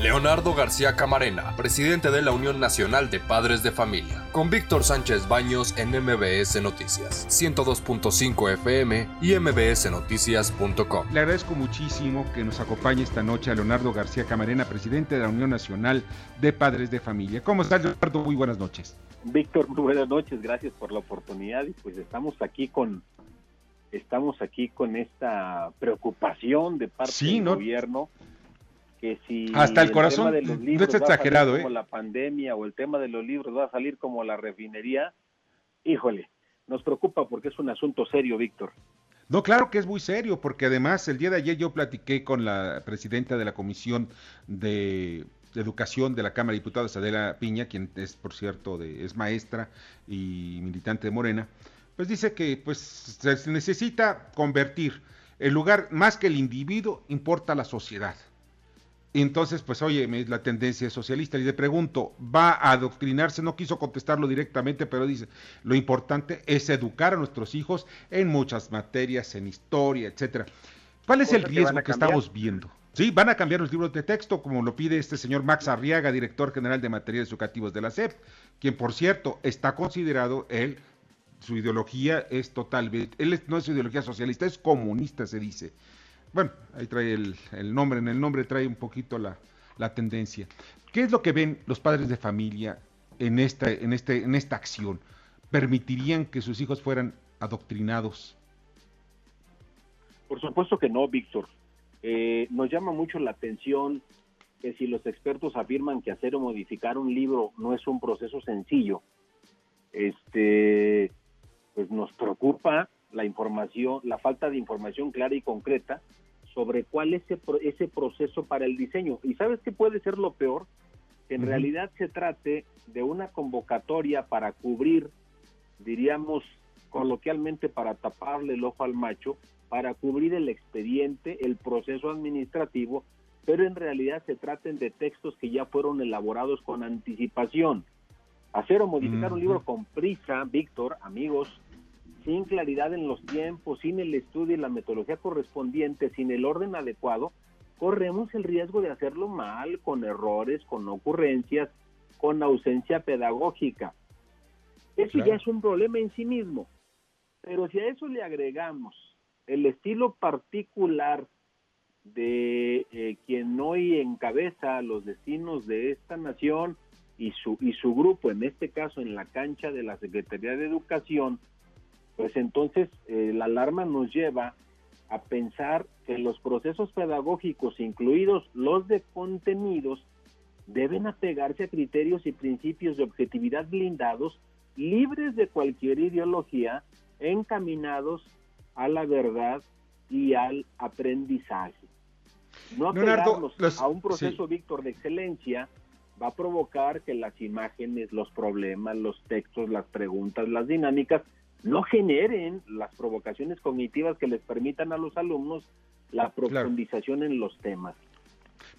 Leonardo García Camarena, presidente de la Unión Nacional de Padres de Familia, con Víctor Sánchez Baños en MBS Noticias, 102.5 FM y mbsnoticias.com. Le agradezco muchísimo que nos acompañe esta noche a Leonardo García Camarena, presidente de la Unión Nacional de Padres de Familia. ¿Cómo estás, Leonardo? Muy buenas noches. Víctor, muy buenas noches, gracias por la oportunidad y pues estamos aquí con estamos aquí con esta preocupación de parte del gobierno que si hasta el, corazón de los libros no es exagerado, ¿eh? como la pandemia o el tema de los libros va a salir como la refinería, híjole, nos preocupa porque es un asunto serio, Víctor. No, claro que es muy serio, porque además el día de ayer yo platiqué con la presidenta de la Comisión de Educación de la Cámara de Diputados, Adela Piña, quien es, por cierto, de, es maestra y militante de Morena, pues dice que pues se necesita convertir el lugar, más que el individuo, importa la sociedad. Entonces, pues oye, la tendencia es socialista. Y le pregunto, ¿va a adoctrinarse? No quiso contestarlo directamente, pero dice, lo importante es educar a nuestros hijos en muchas materias, en historia, etcétera. ¿Cuál es el riesgo que, estamos viendo? Sí, van a cambiar los libros de texto, como lo pide este señor Max Arriaga, director general de materiales educativos de la SEP, quien por cierto está considerado él, su ideología es totalmente, él no es ideología socialista, es comunista, se dice. Bueno, ahí trae el, nombre, en el nombre trae un poquito la, tendencia. ¿Qué es lo que ven los padres de familia en esta, en, este, en esta acción? ¿Permitirían que sus hijos fueran adoctrinados? Por supuesto que no, Víctor. Eh, nos llama mucho la atención que si los expertos afirman que hacer o modificar un libro no es un proceso sencillo, este, pues nos preocupa la información, la falta de información clara y concreta sobre cuál es ese, ese proceso para el diseño. ¿Y sabes qué puede ser lo peor? Que en realidad se trate de una convocatoria para cubrir, diríamos coloquialmente, para taparle el ojo al macho, para cubrir el expediente, el proceso administrativo, pero en realidad se traten de textos que ya fueron elaborados con anticipación. Hacer o modificar un libro con prisa, Víctor, amigos, sin claridad en los tiempos, sin el estudio y la metodología correspondiente, sin el orden adecuado, corremos el riesgo de hacerlo mal, con errores, con ocurrencias, con ausencia pedagógica. Eso ya es un problema en sí mismo. Pero si a eso le agregamos el estilo particular de eh, quien hoy encabeza los destinos de esta nación y su, y su grupo, en este caso en la cancha de la Secretaría de Educación, pues entonces eh, la alarma nos lleva a pensar que los procesos pedagógicos, incluidos los de contenidos, deben apegarse a criterios y principios de objetividad blindados, libres de cualquier ideología, encaminados a la verdad y al aprendizaje. No apegarnos a un proceso, Víctor, de excelencia va a provocar que las imágenes, los problemas, los textos, las preguntas, las dinámicas no generen las provocaciones cognitivas que les permitan a los alumnos la profundización en los temas.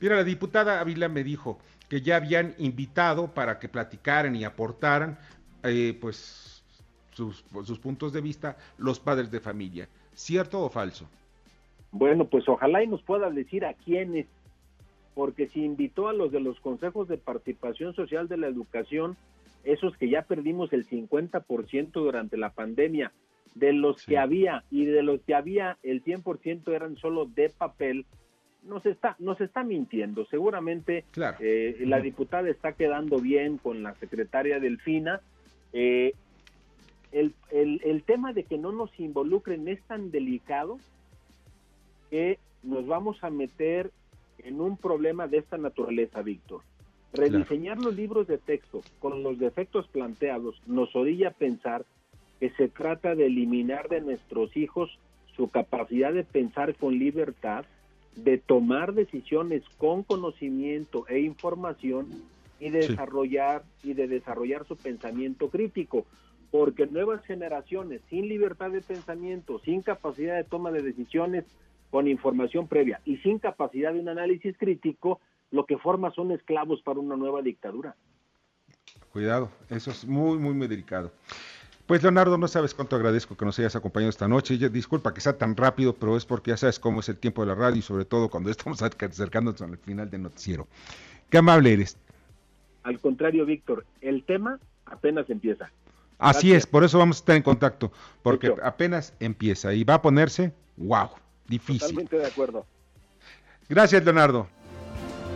Mira, la diputada Ávila me dijo que ya habían invitado para que platicaran y aportaran eh, pues sus, sus puntos de vista los padres de familia. ¿Cierto o falso? Bueno, pues ojalá y nos pueda decir a quiénes, porque si invitó a los de los consejos de participación social de la educación, esos que ya perdimos el 50% durante la pandemia, de los que había y de los que había el 100% eran solo de papel, nos está, nos está mintiendo. Seguramente eh, la diputada está quedando bien con la secretaria Delfina. Eh, el, el, el tema de que no nos involucren es tan delicado que nos vamos a meter en un problema de esta naturaleza, Víctor. Rediseñar los libros de texto con los defectos planteados nos orilla a pensar que se trata de eliminar de nuestros hijos su capacidad de pensar con libertad, de tomar decisiones con conocimiento e información y de desarrollar y de desarrollar su pensamiento crítico, porque nuevas generaciones sin libertad de pensamiento, sin capacidad de toma de decisiones con información previa y sin capacidad de un análisis crítico lo que forma son esclavos para una nueva dictadura. Cuidado, eso es muy, muy, muy delicado. Pues Leonardo, no sabes cuánto agradezco que nos hayas acompañado esta noche. disculpa que sea tan rápido, pero es porque ya sabes cómo es el tiempo de la radio y sobre todo cuando estamos acercándonos al final del noticiero. Qué amable eres. Al contrario, Víctor, el tema apenas empieza. Así es, por eso vamos a estar en contacto, porque apenas empieza y va a ponerse, wow, difícil. Totalmente de acuerdo. Gracias, Leonardo.